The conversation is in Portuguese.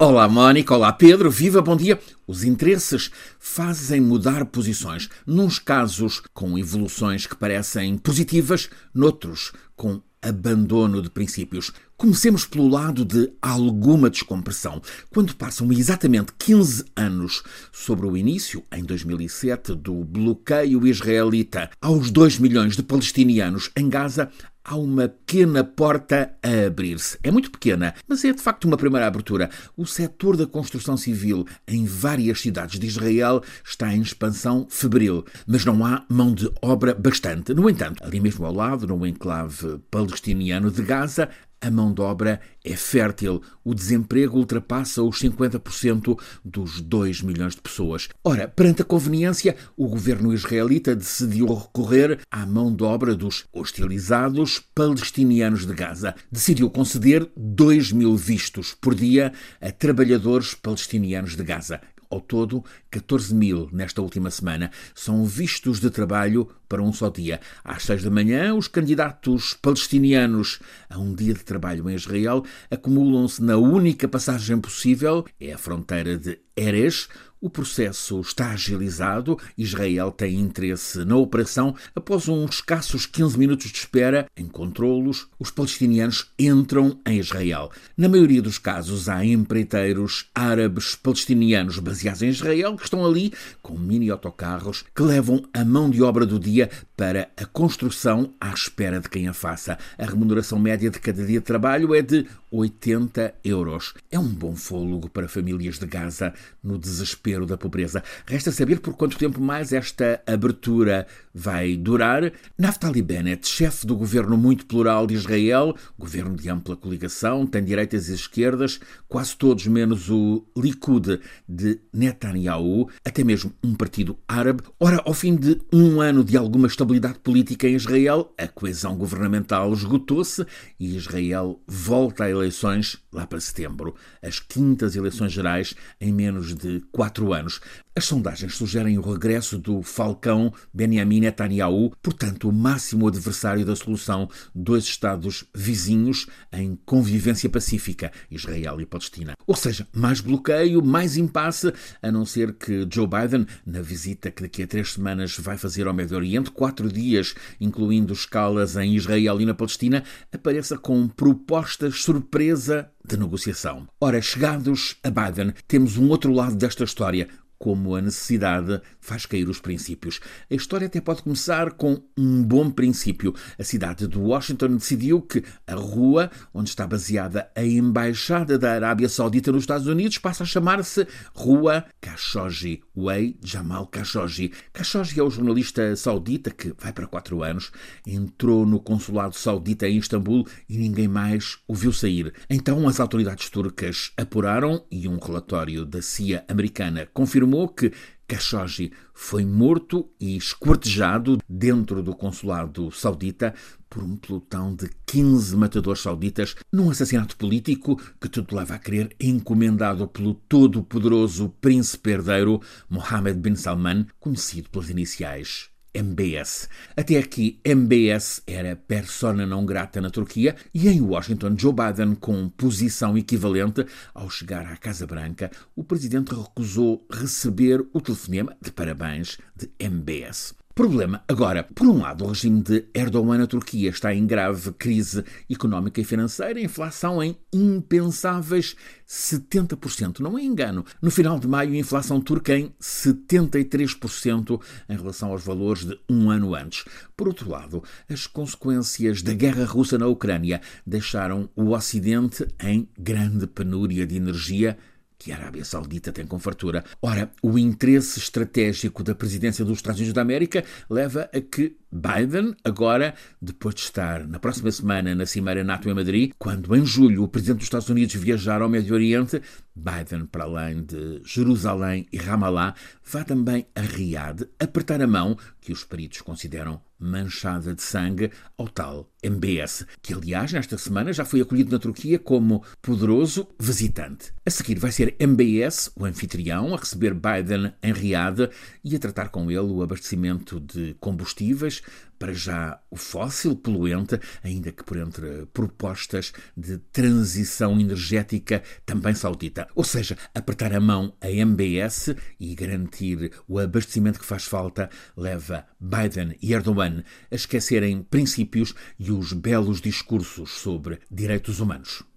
Olá, Mónica. Olá, Pedro. Viva, bom dia. Os interesses fazem mudar posições. Nos casos, com evoluções que parecem positivas, noutros, com abandono de princípios. Comecemos pelo lado de alguma descompressão. Quando passam exatamente 15 anos sobre o início, em 2007, do bloqueio israelita aos 2 milhões de palestinianos em Gaza, há uma pequena porta a abrir-se. É muito pequena, mas é de facto uma primeira abertura. O setor da construção civil em várias cidades de Israel está em expansão febril, mas não há mão de obra bastante. No entanto, ali mesmo ao lado, no enclave palestiniano de Gaza, a mão de obra é fértil. O desemprego ultrapassa os 50% dos 2 milhões de pessoas. Ora, perante a conveniência, o governo israelita decidiu recorrer à mão de obra dos hostilizados palestinianos de Gaza. Decidiu conceder 2 mil vistos por dia a trabalhadores palestinianos de Gaza. Ao todo, 14 mil nesta última semana são vistos de trabalho para um só dia. Às seis da manhã, os candidatos palestinianos a um dia de trabalho em Israel acumulam-se na única passagem possível, é a fronteira de Erez, o processo está agilizado. Israel tem interesse na operação. Após uns escassos 15 minutos de espera, em controlos, os palestinianos entram em Israel. Na maioria dos casos, há empreiteiros árabes palestinianos baseados em Israel que estão ali com mini autocarros que levam a mão de obra do dia para a construção à espera de quem a faça. A remuneração média de cada dia de trabalho é de 80 euros. É um bom fôlego para famílias de Gaza no desespero da pobreza. Resta saber por quanto tempo mais esta abertura vai durar. Naftali Bennett, chefe do governo muito plural de Israel, governo de ampla coligação, tem direitas e esquerdas, quase todos menos o Likud de Netanyahu, até mesmo um partido árabe. Ora, ao fim de um ano de alguma estabilidade política em Israel, a coesão governamental esgotou-se e Israel volta a eleições lá para setembro. As quintas eleições gerais em menos de quatro anos. As sondagens sugerem o regresso do falcão Benjamin Netanyahu, portanto, o máximo adversário da solução dois Estados vizinhos em convivência pacífica, Israel e Palestina. Ou seja, mais bloqueio, mais impasse, a não ser que Joe Biden, na visita que daqui a três semanas vai fazer ao Médio Oriente, quatro dias, incluindo escalas em Israel e na Palestina, apareça com propostas surpresa de negociação. Ora, chegados a Biden, temos um outro lado desta história como a necessidade faz cair os princípios. A história até pode começar com um bom princípio. A cidade de Washington decidiu que a rua onde está baseada a embaixada da Arábia Saudita nos Estados Unidos passa a chamar-se Rua Khashoggi, Way Jamal Khashoggi. Khashoggi é o jornalista saudita que vai para quatro anos, entrou no consulado saudita em Istambul e ninguém mais o viu sair. Então as autoridades turcas apuraram e um relatório da CIA americana confirmou afirmou que Khashoggi foi morto e esquartejado dentro do consulado saudita por um pelotão de 15 matadores sauditas num assassinato político que tudo leva a crer encomendado pelo todo-poderoso príncipe herdeiro Mohammed bin Salman, conhecido pelas iniciais MBS. Até aqui, MBS era persona não grata na Turquia e em Washington, Joe Biden, com posição equivalente, ao chegar à Casa Branca, o presidente recusou receber o telefonema de parabéns de MBS. Problema. Agora, por um lado, o regime de Erdogan na Turquia está em grave crise económica e financeira, inflação em impensáveis 70%. Não é engano. No final de maio, a inflação turca em 73% em relação aos valores de um ano antes. Por outro lado, as consequências da guerra russa na Ucrânia deixaram o Ocidente em grande penúria de energia que a Arábia Saudita tem com fartura. Ora, o interesse estratégico da presidência dos Estados Unidos da América leva a que Biden, agora, depois de estar na próxima semana na Cimeira NATO em Madrid, quando em julho o presidente dos Estados Unidos viajar ao Médio Oriente, Biden, para além de Jerusalém e Ramallah, vá também a Riad apertar a mão que os peritos consideram manchada de sangue ao tal MBS, que aliás nesta semana já foi acolhido na Turquia como poderoso visitante. A seguir vai ser MBS, o anfitrião, a receber Biden em Riad e a tratar com ele o abastecimento de combustíveis para já o fóssil poluente, ainda que por entre propostas de transição energética também saudita. Ou seja, apertar a mão a MBS e garantir o abastecimento que faz falta leva Biden e Erdogan a esquecerem princípios e os belos discursos sobre direitos humanos.